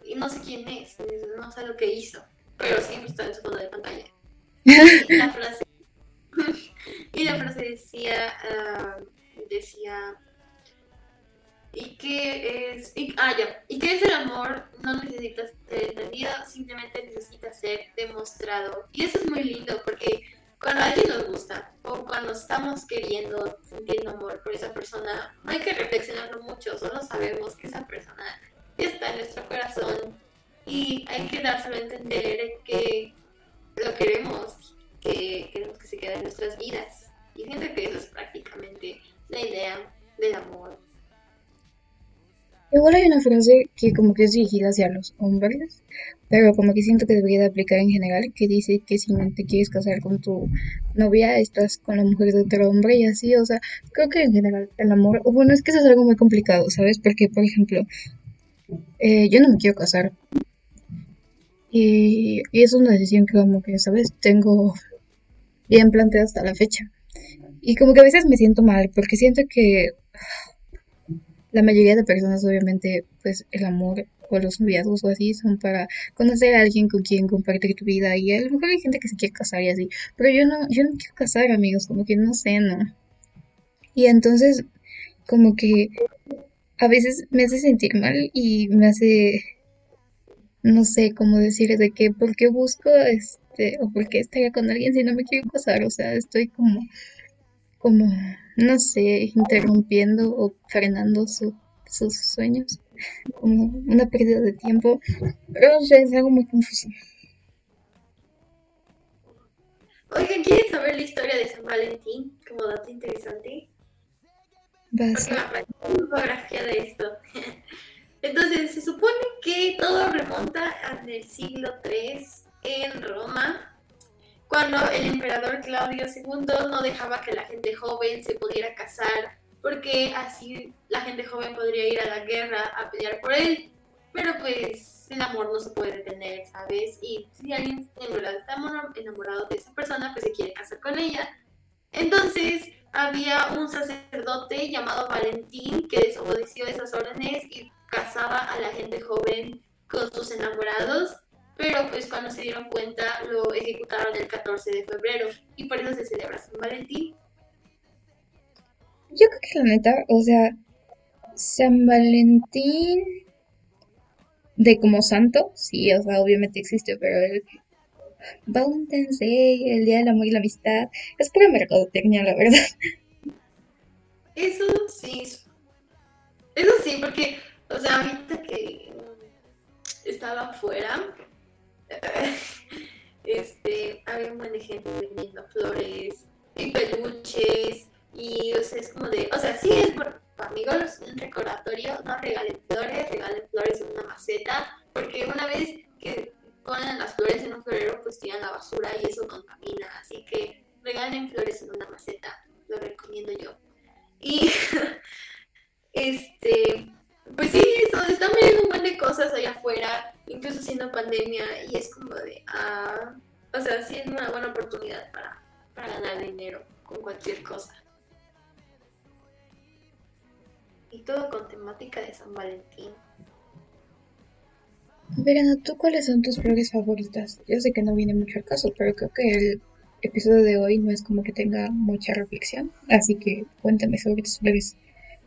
Y no sé quién es, no sé lo que hizo, pero siempre está en su fondo de pantalla. Y la frase, y la frase decía, ah, decía, ¿y qué es? Y, ah, ya, ¿y qué es el amor? No necesitas ser entendido, simplemente necesita ser demostrado. Y eso es muy lindo porque cuando a alguien nos gusta o cuando estamos queriendo sentir amor por esa persona, no hay que reflexionarlo mucho, solo sabemos que esa persona está en nuestro corazón y hay que dárselo a entender que lo queremos, que queremos que se quede en nuestras vidas. Y siento que eso es prácticamente la idea del amor. Igual hay una frase que como que es dirigida hacia los hombres, pero como que siento que debería de aplicar en general, que dice que si no te quieres casar con tu novia, estás con la mujer de otro hombre y así, o sea, creo que en general el amor, o bueno, es que eso es algo muy complicado, ¿sabes? Porque, por ejemplo, eh, yo no me quiero casar y, y es una decisión que como que, ¿sabes? Tengo bien planteada hasta la fecha. Y como que a veces me siento mal, porque siento que la mayoría de personas, obviamente, pues el amor o los noviazgos o así son para conocer a alguien con quien compartir tu vida. Y a lo mejor hay gente que se quiere casar y así. Pero yo no, yo no quiero casar, amigos, como que no sé, no. Y entonces, como que a veces me hace sentir mal y me hace, no sé cómo decir de que, ¿por qué busco este, o por qué estaría con alguien si no me quiero casar? O sea, estoy como, como, no sé, interrumpiendo o frenando su- sus sueños, como una pérdida de tiempo, pero o sea, es algo muy confuso. Oigan, ¿quieren saber la historia de San Valentín como dato interesante? Porque me apareció una de esto. Entonces, se supone que todo remonta al siglo III en Roma, cuando el emperador Claudio II no dejaba que la gente joven se pudiera casar, porque así la gente joven podría ir a la guerra a pelear por él. Pero pues el amor no se puede detener, ¿sabes? Y si alguien en verdad está enamor- enamorado de esa persona, pues se quiere casar con ella. Entonces había un sacerdote llamado Valentín que desobedeció esas órdenes y casaba a la gente joven con sus enamorados, pero pues cuando se dieron cuenta lo ejecutaron el 14 de febrero y por eso se celebra San Valentín. Yo creo que la neta, o sea, San Valentín de como santo, sí, o sea, obviamente existe, pero el Valentine's Day, el Día del Amor y la Amistad, es pura mercadotecnia, la verdad. Eso sí, eso sí, porque, o sea, ahorita que estaba afuera, este, había un buen de gente vendiendo flores y peluches y, o sea, es como de, o sea, sí es por amigos un recordatorio, no regalen flores, regalen flores en una maceta, porque una vez que ponen las flores en un florero, pues tiran la basura y eso contamina, así que regalen flores en una maceta, lo recomiendo yo. Y este, pues sí, eso, están viendo un montón de cosas allá afuera, incluso siendo pandemia, y es como de, ah, o sea, sí es una buena oportunidad para, para ganar dinero con cualquier cosa. Y todo con temática de San Valentín. Verano, ¿tú cuáles son tus flores favoritas? Yo sé que no viene mucho al caso, pero creo que el episodio de hoy no es como que tenga mucha reflexión, así que cuéntame sobre tus flores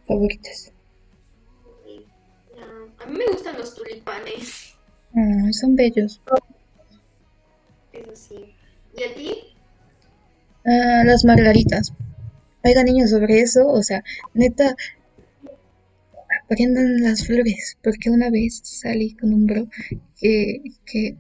favoritas. A mí me gustan los tulipanes, Ah, son bellos. eso sí. ¿Y a ti? Ah, las margaritas. Oiga, niños, sobre eso, o sea, neta, aprendan las flores, porque una vez salí con un bro que, que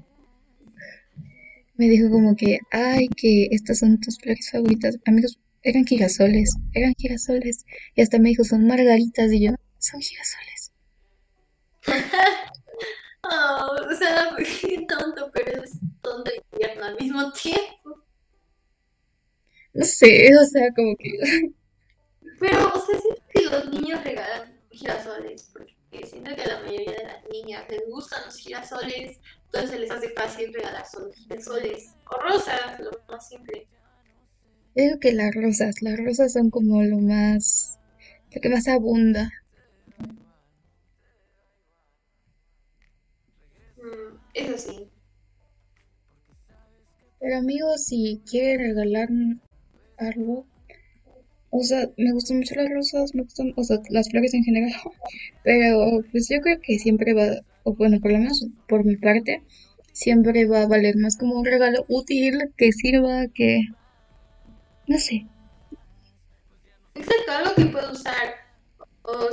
me dijo como que, ay, que estas son tus flores favoritas. Amigos, eran girasoles, eran girasoles. Y hasta me dijo, son margaritas, y yo, son girasoles. Oh, o sea, qué tonto, pero es tonto y tierno al mismo tiempo. no sé, o sea, como que... Pero, o sea, siento que los niños regalan girasoles, porque siento que a la mayoría de las niñas les gustan los girasoles, entonces se les hace fácil regalar solo girasoles o rosas, lo más simple. Creo que las rosas, las rosas son como lo más, lo que más abunda. Mm, eso sí. Pero amigos, si quiere regalar algo, o sea, me gustan mucho las rosas, me gustan, o sea, las flores en general, pero pues yo creo que siempre va, o bueno, por lo menos por mi parte, siempre va a valer más como un regalo útil, que sirva, que, no sé. Exacto, algo que puedo usar, o,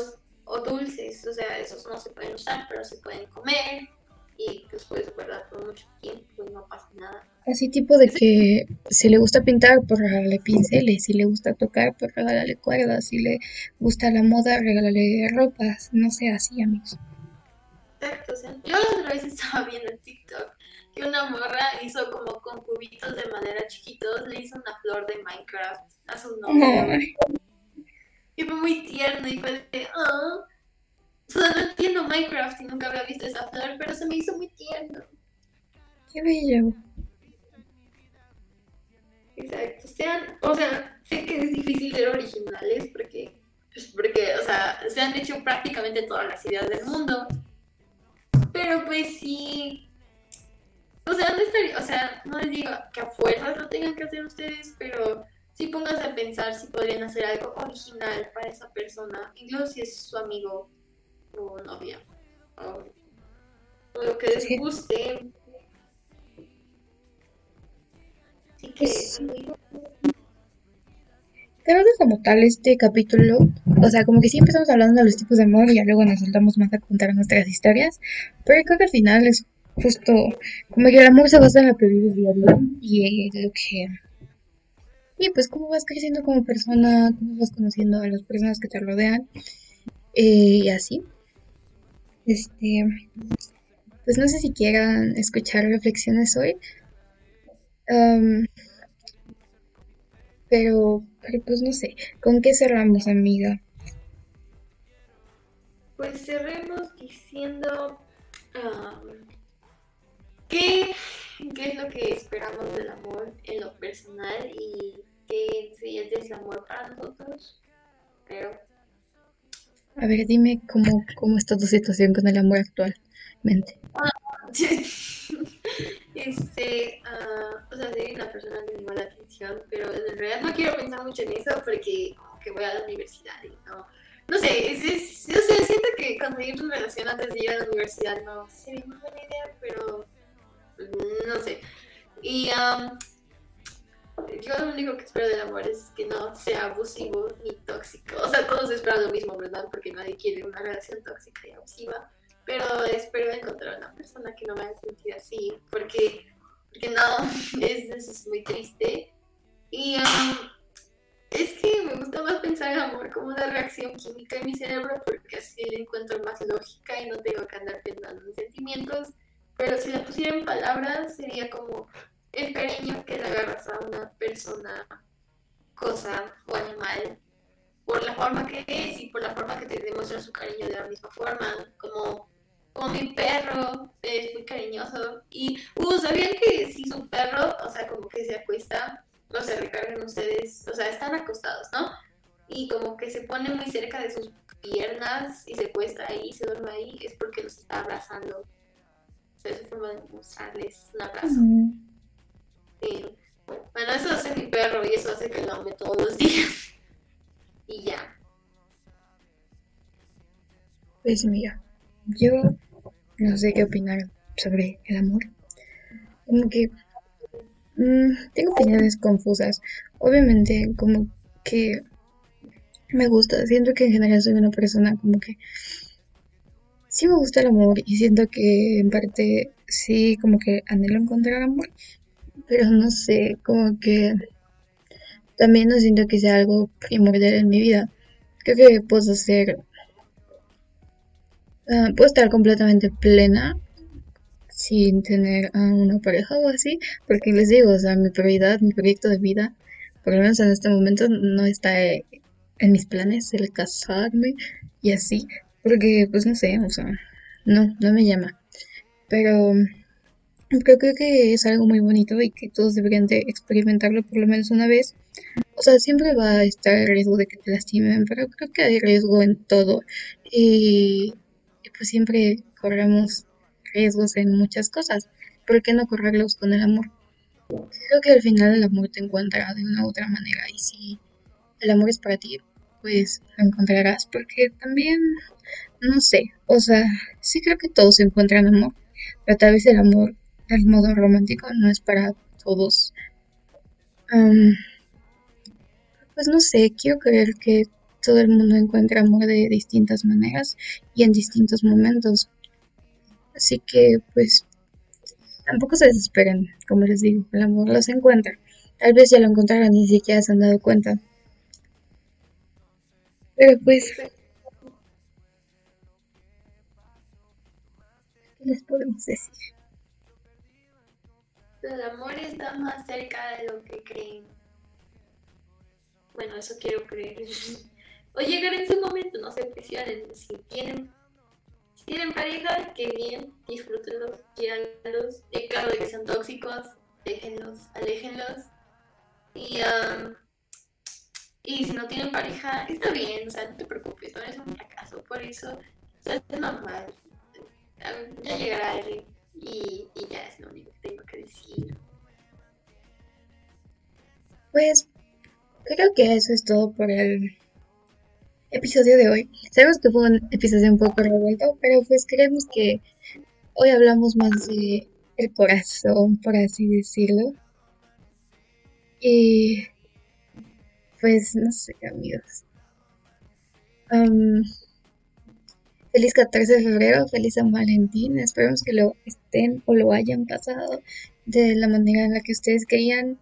o dulces, o sea, esos no se pueden usar, pero se pueden comer, y pues puedes guardar por mucho tiempo y no pasa nada. Así tipo de que si le gusta pintar, pues regálale pinceles, si le gusta tocar, pues regálale cuerdas, si le gusta la moda, regálale ropas, no sé, así amigos. Exacto, o sea, yo la otra vez estaba viendo en TikTok que una morra hizo como con cubitos de madera chiquitos, le hizo una flor de Minecraft a su novio. Y fue muy tierno y fue de, oh, o sea, no entiendo Minecraft y nunca había visto esa flor, pero se me hizo muy tierno. Qué bello. Exacto. Sean, o sea, sé que es difícil ser originales porque, pues porque, o sea, se han hecho prácticamente todas las ideas del mundo. Pero pues sí. O sea, no estaría, o sea, no les digo que a fuerzas lo tengan que hacer ustedes, pero sí pónganse a pensar si podrían hacer algo original para esa persona, incluso si es su amigo o novia. O, lo que les guste. Creo que como tal este capítulo, o sea, como que sí empezamos hablando de los tipos de amor y ya luego nos soltamos más a contar nuestras historias, pero creo que al final es justo como que el amor se basa en lo que vives día y lo que... Y pues cómo vas creciendo como persona, cómo vas conociendo a las personas que te rodean eh, y así. Este, pues no sé si quieran escuchar reflexiones hoy. pero, pero pues no sé, ¿con qué cerramos, amiga? Pues cerremos diciendo ¿qué, qué es lo que esperamos del amor en lo personal y qué es el amor para nosotros. A ver, dime cómo, cómo está tu situación con el amor actualmente. este, uh, o sea, soy una persona que me la atención, pero en realidad no quiero pensar mucho en eso porque que voy a la universidad y no, no sé, es, es, yo sé, siento que conseguir una relación antes de ir a la universidad no sería una buena idea, pero no sé. Y um, yo lo único que espero del amor es que no sea abusivo ni tóxico. O sea, todos esperan lo mismo, ¿verdad? Porque nadie quiere una relación tóxica y abusiva. Pero espero encontrar una persona que no me haga sentir así, porque, porque no, es, es muy triste. Y um, es que me gusta más pensar en amor como una reacción química en mi cerebro, porque así le encuentro más lógica y no tengo que andar pensando en sentimientos. Pero si la pusiera en palabras, sería como el cariño que le agarras a una persona, cosa o animal por la forma que es y por la forma que te demuestra su cariño de la misma forma, como, como mi perro es muy cariñoso y, uh, ¿sabían que si su perro, o sea, como que se acuesta, o se recargan ustedes, o sea, están acostados, ¿no? Y como que se pone muy cerca de sus piernas y se acuesta ahí, se duerme ahí, es porque los está abrazando. O sea, es su forma de mostrarles un abrazo. Bueno, eso hace mi perro y eso hace que lo ame todos los días. y ya. Pues mira, yo no sé qué opinar sobre el amor. Como que mmm, tengo opiniones confusas. Obviamente, como que me gusta. Siento que en general soy una persona como que sí me gusta el amor y siento que en parte sí como que anhelo encontrar amor, pero no sé, como que también no siento que sea algo primordial en mi vida. Creo que puedo ser, ah, puedo estar completamente plena sin tener a una pareja o así, porque les digo, o sea, mi prioridad, mi proyecto de vida, por lo menos en este momento no está en mis planes el casarme y así, porque pues no sé, o sea, no, no me llama. Pero, creo que es algo muy bonito y que todos deberían de experimentarlo por lo menos una vez. O sea, siempre va a estar el riesgo de que te lastimen, pero creo que hay riesgo en todo. Y, y pues siempre corremos riesgos en muchas cosas. ¿Por qué no correrlos con el amor? Creo que al final el amor te encuentra de una u otra manera y si el amor es para ti, pues lo encontrarás porque también, no sé, o sea, sí creo que todos encuentran amor, pero tal vez el amor del modo romántico no es para todos. pues no sé, quiero creer que todo el mundo encuentra amor de distintas maneras y en distintos momentos. Así que pues tampoco se desesperen, como les digo, el amor los encuentra. Tal vez ya lo encontraron y ni siquiera se han dado cuenta. Pero pues... ¿Qué les podemos decir? El amor está más cerca de lo que creen. Bueno, eso quiero creer. O llegar en su momento, no se presionen. Si tienen, si tienen pareja, que bien, disfrútenlos, quieranlos. Y claro, de que sean tóxicos, déjenlos, aléjenlos. Y, y si no tienen pareja, está bien, o sea, no te preocupes, no es un fracaso. Por eso, o sea, es normal. Ya llegará el y, ya es lo único que tengo que decir. Pues creo que eso es todo por el episodio de hoy. Sabemos que fue un episodio un poco revuelto, pero pues creemos que hoy hablamos más de el corazón, por así decirlo. Y pues no sé, amigos. Feliz 14 de febrero, feliz San Valentín. Esperemos que lo estén o lo hayan pasado de la manera en la que ustedes querían,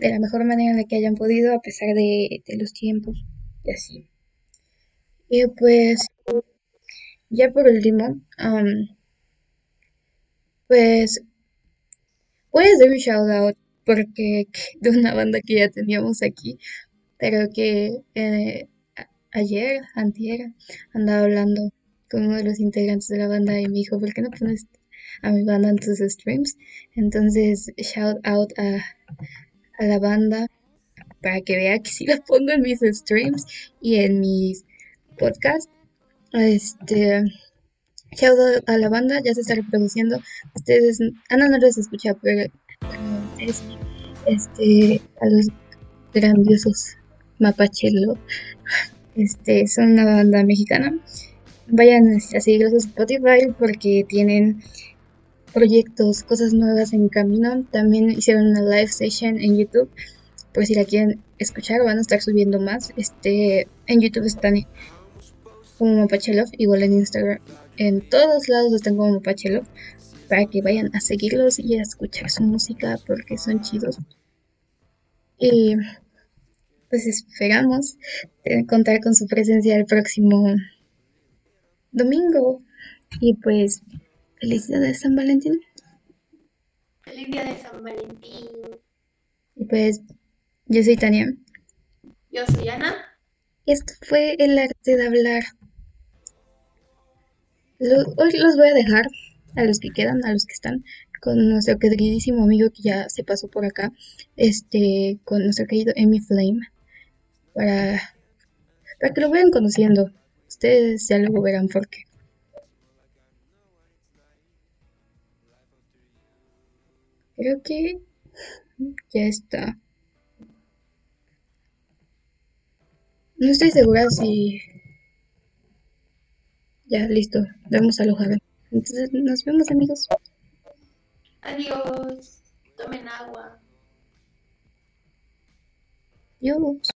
de la mejor manera en la que hayan podido, a pesar de, los tiempos y así. Y pues, ya por último, pues voy a hacer un shout out porque de una banda que ya teníamos aquí, pero que eh, ayer, antier, andaba hablando uno de los integrantes de la banda y me dijo, ¿por qué no pones a mi banda en tus streams? Entonces, shout out a, a la banda para que vea que sí la pongo en mis streams y en mis podcasts. Este, shout out a la banda, ya se está reproduciendo. Ustedes, Ana no los escucha, pero, este, a los grandiosos Mapachelo, este, son una banda mexicana vayan a seguirlos en Spotify porque tienen proyectos, cosas nuevas en camino. También hicieron una live session en YouTube. Por si la quieren escuchar, van a estar subiendo más. Este, en YouTube están como Mapachelov, igual en Instagram. En todos lados están como Mapachelov. Para que vayan a seguirlos y a escuchar su música porque son chidos. Y pues esperamos contar con su presencia el próximo domingo. Y pues, feliz día de San Valentín. Feliz día de San Valentín. Y pues, yo soy Tania. Yo soy Ana. Y esto fue el arte de hablar. hoy los voy a dejar a los que quedan, a los que están, con nuestro queridísimo amigo que ya se pasó por acá, este, con nuestro querido Emi Flame, para, para que lo vayan conociendo. Ustedes ya luego verán por qué. Creo que ya está. No estoy segura si... Ya, listo. Vamos a alojar. Entonces, nos vemos amigos. Adiós. Tomen agua. Adiós.